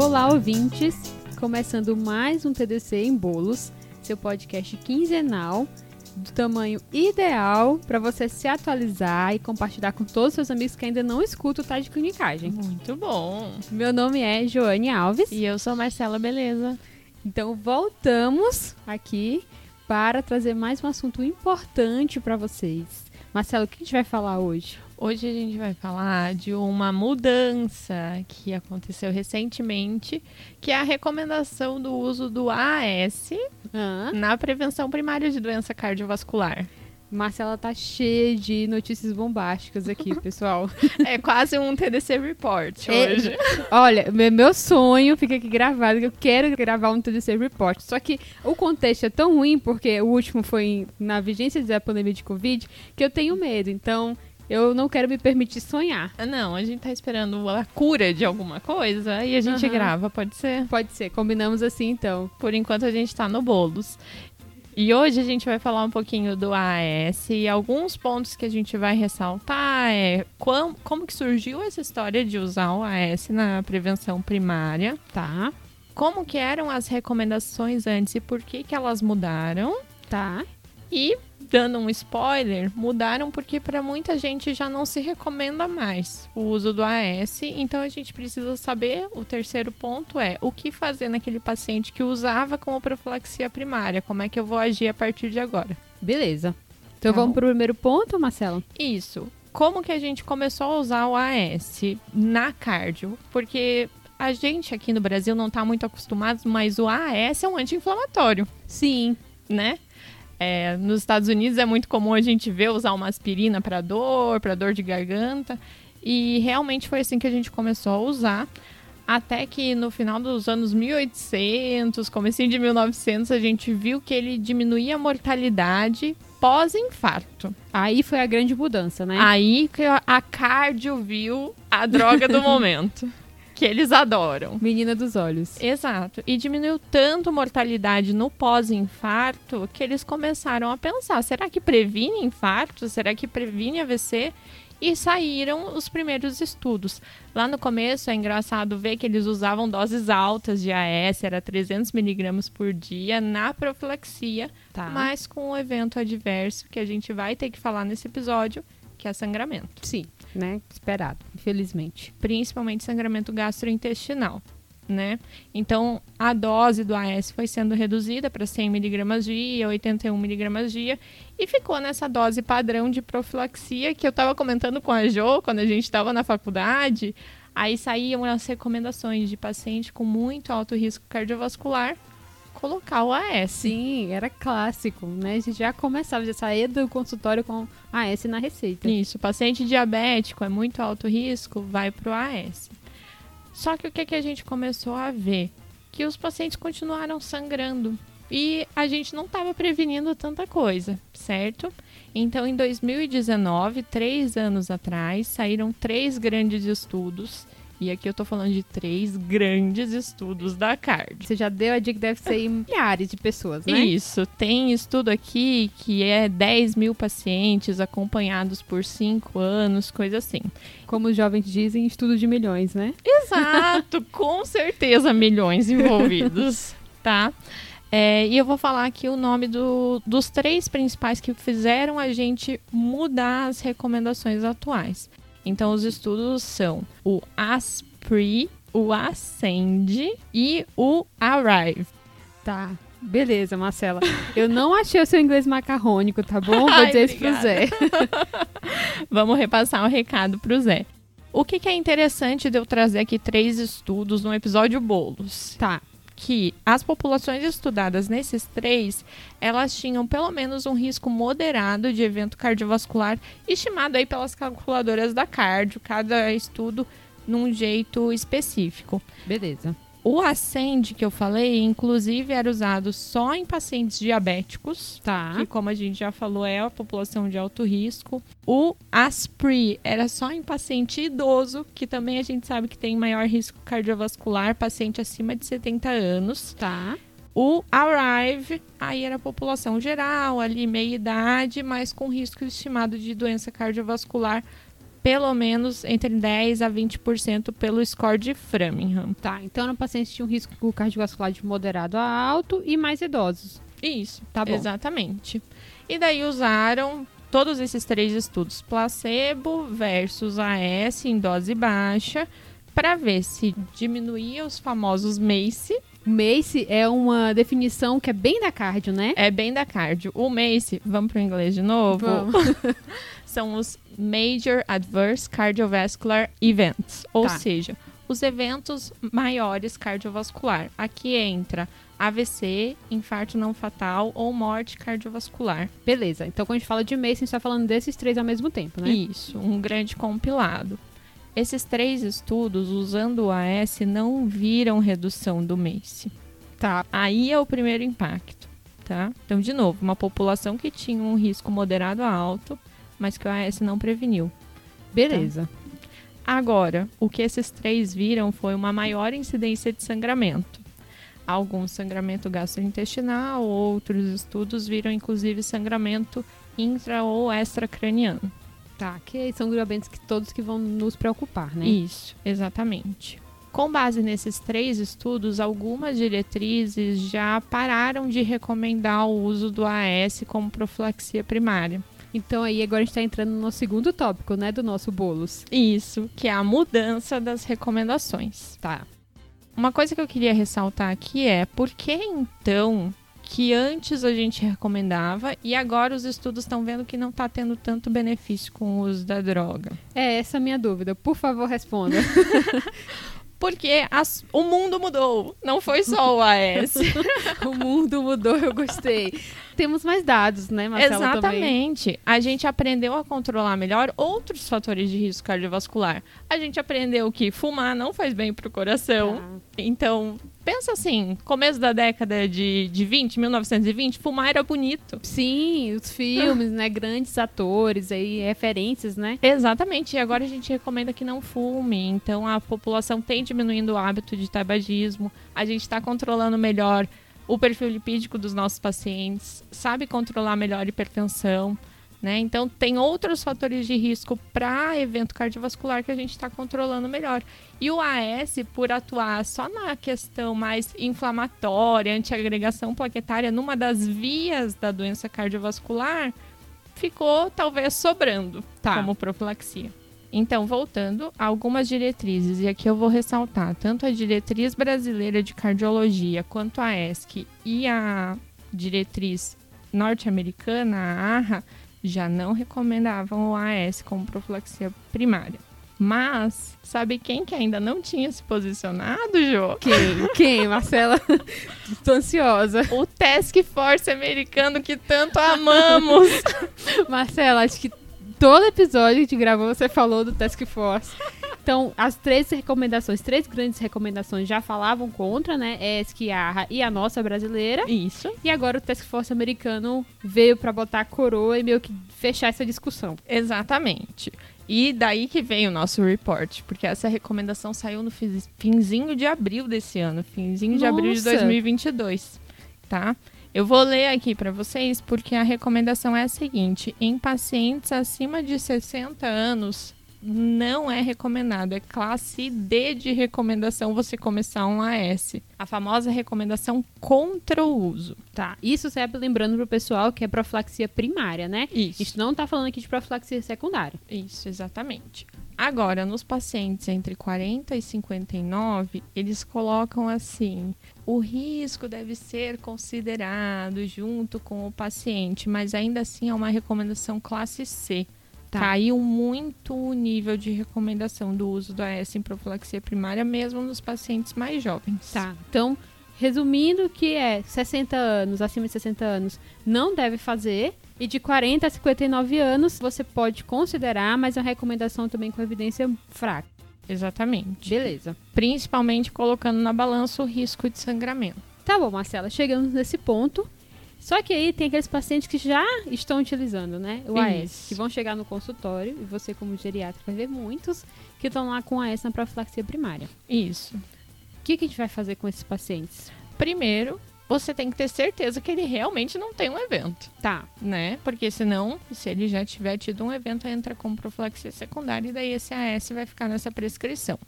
Olá, ouvintes! Começando mais um TDC em Bolos, seu podcast quinzenal do tamanho ideal para você se atualizar e compartilhar com todos os seus amigos que ainda não escutam o Tá de Clinicagem. Muito bom. Meu nome é Joane Alves. E eu sou Marcela Beleza. Então voltamos aqui para trazer mais um assunto importante para vocês. Marcelo, o que a gente vai falar hoje? Hoje a gente vai falar de uma mudança que aconteceu recentemente, que é a recomendação do uso do AS Hã? na prevenção primária de doença cardiovascular. Marcela tá cheia de notícias bombásticas aqui, pessoal. É quase um TDC Report É, hoje. Olha, me- meu sonho fica aqui gravado, que eu quero gravar um TDC Report. Só que o contexto é tão ruim, porque o último foi na vigência da pandemia de Covid, que eu tenho medo. Então, eu não quero me permitir sonhar. Ah, Não, a gente tá esperando a cura de alguma coisa e a gente Aham. grava, pode ser? Pode ser, combinamos assim então. Por enquanto a gente tá no bolos. E hoje a gente vai falar um pouquinho do AS e alguns pontos que a gente vai ressaltar é quam- como que surgiu essa história de usar o AS na prevenção primária, Tá, como que eram as recomendações antes e por que que elas mudaram tá. e dando um spoiler, mudaram porque para muita gente já não se recomenda mais o uso do AS, então a gente precisa saber, o terceiro ponto é o que fazer naquele paciente que usava como profilaxia primária, como é que eu vou agir a partir de agora. Beleza. Então Tá vamos bom. pro primeiro ponto, Marcelo? Isso. Como que a gente começou a usar o AS na cardio? Porque a gente aqui no Brasil não está muito acostumado, mas o AS é um anti-inflamatório. Sim. né? É, nos Estados Unidos é muito comum a gente ver usar uma aspirina para dor, para dor de garganta. E realmente foi assim que a gente começou a usar. Até que no final dos anos 1800, comecinho de 1900, a gente viu que ele diminuía a mortalidade pós-infarto. Aí foi a grande mudança, né? Aí que a cardio viu a droga do momento. Que eles adoram. Menina dos olhos. Exato. E diminuiu tanto mortalidade no pós-infarto que eles começaram a pensar: será que previne infarto? Será que previne AVC? E saíram os primeiros estudos. Lá no começo é engraçado ver que eles usavam doses altas de AS, era 300 miligramas por dia na profilaxia, Tá. mas com um evento adverso que a gente vai ter que falar nesse episódio, que é sangramento Sim, né? Esperado, infelizmente. principalmente sangramento gastrointestinal, né? Então, a dose do AS foi sendo reduzida para 100 miligramas dia, 81 miligramas dia, e ficou nessa dose padrão de profilaxia que eu estava comentando com a Jo quando a gente estava na faculdade. Aí saíam as recomendações de paciente com muito alto risco cardiovascular colocar o AS. Sim, era clássico, né? A gente já começava, já saía do consultório com AS na receita. Isso, paciente diabético é muito alto risco, vai para o AS. Só que o que, que a gente começou a ver? Que os pacientes continuaram sangrando e a gente não estava prevenindo tanta coisa, certo? Então, em 2019, três anos atrás, saíram três grandes estudos. E aqui eu tô falando de três grandes estudos da CARD. Você já deu a dica que deve ser em milhares de pessoas, né? Isso, tem estudo aqui que é 10 mil pacientes acompanhados por 5 anos, coisa assim. Como os jovens dizem, estudo de milhões, né? Exato, com certeza milhões envolvidos, tá? É, e eu vou falar aqui o nome do- dos três principais que fizeram a gente mudar as recomendações atuais. Então, os estudos são o ASPRI, o ASCEND e o ARRIVE. Tá. Beleza, Marcela. Eu não achei o seu inglês macarrônico, tá bom? Vou Ai, dizer isso pro Zé. Vamos repassar o recado para o Zé. O que, que é interessante de eu trazer aqui três estudos no episódio Bolos? Tá. Que as populações estudadas nesses três, elas tinham pelo menos um risco moderado de evento cardiovascular, estimado aí pelas calculadoras da cardio, cada estudo num jeito específico. Beleza. O Ascend que eu falei, inclusive, era usado só em pacientes diabéticos, Tá. que como a gente já falou é a população de alto risco. O Aspri era só em paciente idoso, que também a gente sabe que tem maior risco cardiovascular, paciente acima de 70 anos. Tá. O Arrive, aí era a população geral, ali meia idade, mas com risco estimado de doença cardiovascular pelo menos entre 10 a 20% pelo score de Framingham. Tá, então no paciente tinha um risco cardiovascular de moderado a alto e mais idosos. Isso, Tá bom. Exatamente. E daí usaram todos esses três estudos, placebo versus AS em dose baixa, para ver se diminuía os famosos MACE. O MACE é uma definição que é bem da cardio, né? É bem da cardio. O MACE, vamos para o inglês de novo? Vamos. São os Major Adverse Cardiovascular Events, ou Tá. seja, os eventos maiores cardiovascular. Aqui entra AVC, infarto não fatal ou morte cardiovascular. Beleza, então quando a gente fala de MACE, a gente tá falando desses três ao mesmo tempo, né? Isso, um grande compilado. Esses três estudos, usando o AS, não viram redução do MACE. Tá. Aí é o primeiro impacto, tá? Então, de novo, uma população que tinha um risco moderado a alto, mas que o AS não preveniu. Beleza. Agora, o que esses três viram foi uma maior incidência de sangramento. Alguns sangramento gastrointestinal, outros estudos viram inclusive sangramento intra ou extracraniano. Tá, que são grupamentos que todos que vão nos preocupar, né? Isso, exatamente. Com base nesses três estudos, algumas diretrizes já pararam de recomendar o uso do AS como profilaxia primária. Então aí agora a gente tá entrando no segundo tópico, né, do nosso bolos. Isso, que é a mudança das recomendações. Tá. Uma coisa que eu queria ressaltar aqui é por que então que antes a gente recomendava e agora os estudos estão vendo que não está tendo tanto benefício com o uso da droga? É essa a minha dúvida. Por favor, responda. Porque as- o mundo mudou, não foi só o AS. o mundo mudou, eu gostei. Temos mais dados, né, Marcela? Também. Exatamente. A gente aprendeu a controlar melhor outros fatores de risco cardiovascular. A gente aprendeu que fumar não faz bem pro coração. Tá. Então, pensa assim, começo da década de, de 20, 1920, fumar era bonito. Sim, os filmes, né? Grandes atores aí, referências, né? Exatamente, e agora a gente recomenda que não fume. Então a população tem diminuindo o hábito de tabagismo, a gente está controlando melhor o perfil lipídico dos nossos pacientes, sabe controlar melhor a hipertensão. Né? Então, tem outros fatores de risco para evento cardiovascular que a gente está controlando melhor. E o AS, por atuar só na questão mais inflamatória, antiagregação plaquetária, numa das vias da doença cardiovascular, ficou talvez sobrando Tá. como profilaxia. Então, voltando a algumas diretrizes, e aqui eu vou ressaltar tanto a diretriz brasileira de cardiologia quanto a ESC e a diretriz norte-americana, a AHA, já não recomendavam o AS como profilaxia primária. Mas, sabe quem que ainda não tinha se posicionado, Jô? Quem? Quem, Marcela? Tô ansiosa. O Task Force americano que tanto amamos. Marcela, acho que todo episódio que a gente gravou você falou do Task Force. Então, as três recomendações, três grandes recomendações já falavam contra, né? ESC, ARRA e a nossa brasileira. Isso. E agora o Task Force americano veio pra botar a coroa e meio que fechar essa discussão. Exatamente. E daí que vem o nosso report, porque essa recomendação saiu no finzinho de abril desse ano, finzinho de abril de Nossa. 2022, tá? Eu vou ler aqui para vocês porque a recomendação é a seguinte: em pacientes acima de 60 anos não é recomendado, é classe D de recomendação você começar um AS. A famosa recomendação contra o uso. Tá. Isso sempre lembrando pro pessoal que é profilaxia primária, né? A Isso. gente não tá falando aqui de profilaxia secundária. Isso, exatamente. Agora, nos pacientes entre 40 e 59, eles colocam assim: o risco deve ser considerado junto com o paciente, mas ainda assim é uma recomendação classe C. Tá. Caiu muito o nível de recomendação do uso do AS em profilaxia primária, mesmo nos pacientes mais jovens. Tá. Então, resumindo, que é 60 anos, acima de 60 anos, não deve fazer. E de 40 a 59 anos, você pode considerar, mas é uma recomendação também com evidência fraca. Exatamente. Beleza. Principalmente colocando na balança o risco de sangramento. Tá bom, Marcela, chegamos nesse ponto. Só que aí tem aqueles pacientes que já estão utilizando, né? O AS, Isso. que vão chegar no consultório, e você, como geriatra, vai ver muitos que estão lá com AS na profilaxia primária. Isso. O que, que a gente vai fazer com esses pacientes? Primeiro, você tem que ter certeza que ele realmente não tem um evento, Tá. né? Porque senão, se ele já tiver tido um evento, entra com profilaxia secundária e daí esse AS vai ficar nessa prescrição.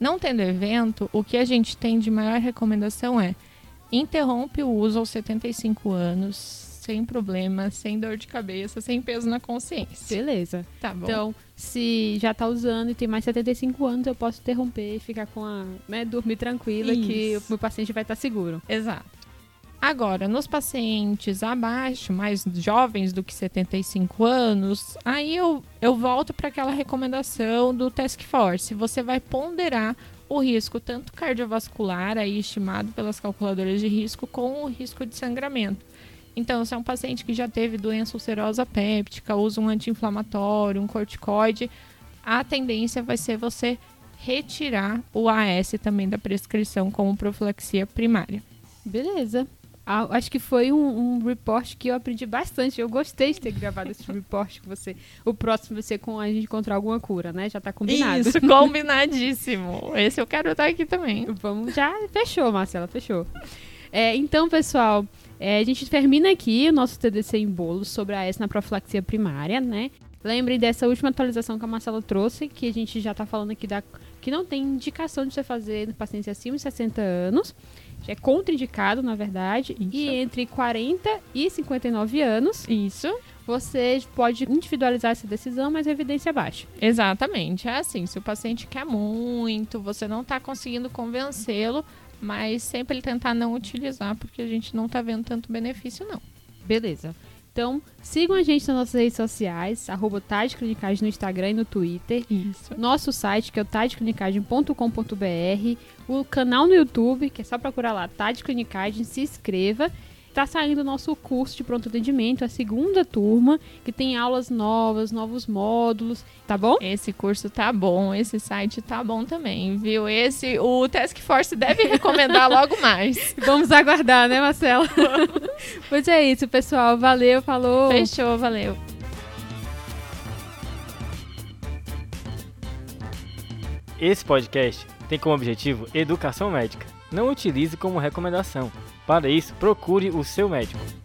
Não tendo evento, o que a gente tem de maior recomendação é interrompe o uso aos 75 anos, sem problema, sem dor de cabeça, sem peso na consciência. Beleza. Tá bom. Então, se já tá usando e tem mais 75 anos, eu posso interromper e ficar com a. né, dormir tranquila que o Isso. meu paciente vai estar seguro. Exato. Agora, nos pacientes abaixo, mais jovens do que 75 anos, aí eu, eu volto para aquela recomendação do Task Force. Você vai ponderar o risco tanto cardiovascular, aí estimado pelas calculadoras de risco, com o risco de sangramento. Então, se é um paciente que já teve doença ulcerosa péptica, usa um anti-inflamatório, um corticoide, a tendência vai ser você retirar o AS também da prescrição como profilaxia primária. Beleza. Ah, acho que foi um, um report que eu aprendi bastante. Eu gostei de ter gravado esse report com você. O próximo vai ser com a gente encontrar alguma cura, né? Já tá combinado. Isso, combinadíssimo. Esse eu quero estar aqui também. Vamos, já fechou, Marcela, fechou. É, então, pessoal, é, a gente termina aqui o nosso TDC em bolo sobre a S na profilaxia primária, né? Lembrem dessa última atualização que a Marcela trouxe, que a gente já tá falando aqui da que não tem indicação de você fazer no paciente acima de 60 anos. É contraindicado, na verdade. Isso. E entre 40 e 59 anos, Isso, você pode individualizar essa decisão, mas a evidência é baixa. exatamente. É assim, se o paciente quer muito, você não está conseguindo convencê-lo, mas sempre ele tentar não utilizar, porque a gente não está vendo tanto benefício, não. Beleza. Então, sigam a gente nas nossas redes sociais, arroba Tade Clinicagem no Instagram e no Twitter. Isso. Nosso site, que é o tadeclinicagem.com.br. O canal no YouTube, que é só procurar lá, Tade Clinicagem, se inscreva. Tá saindo o nosso curso de pronto atendimento, a segunda turma, que tem aulas novas, novos módulos, tá bom? Esse curso tá bom, esse site tá bom também, viu? Esse, o Task Force deve recomendar logo mais. Vamos aguardar, né, Marcela? pois é isso, pessoal. Valeu, falou. Fechou, valeu. Esse podcast tem como objetivo educação médica. Não utilize como recomendação. Para isso, procure o seu médico.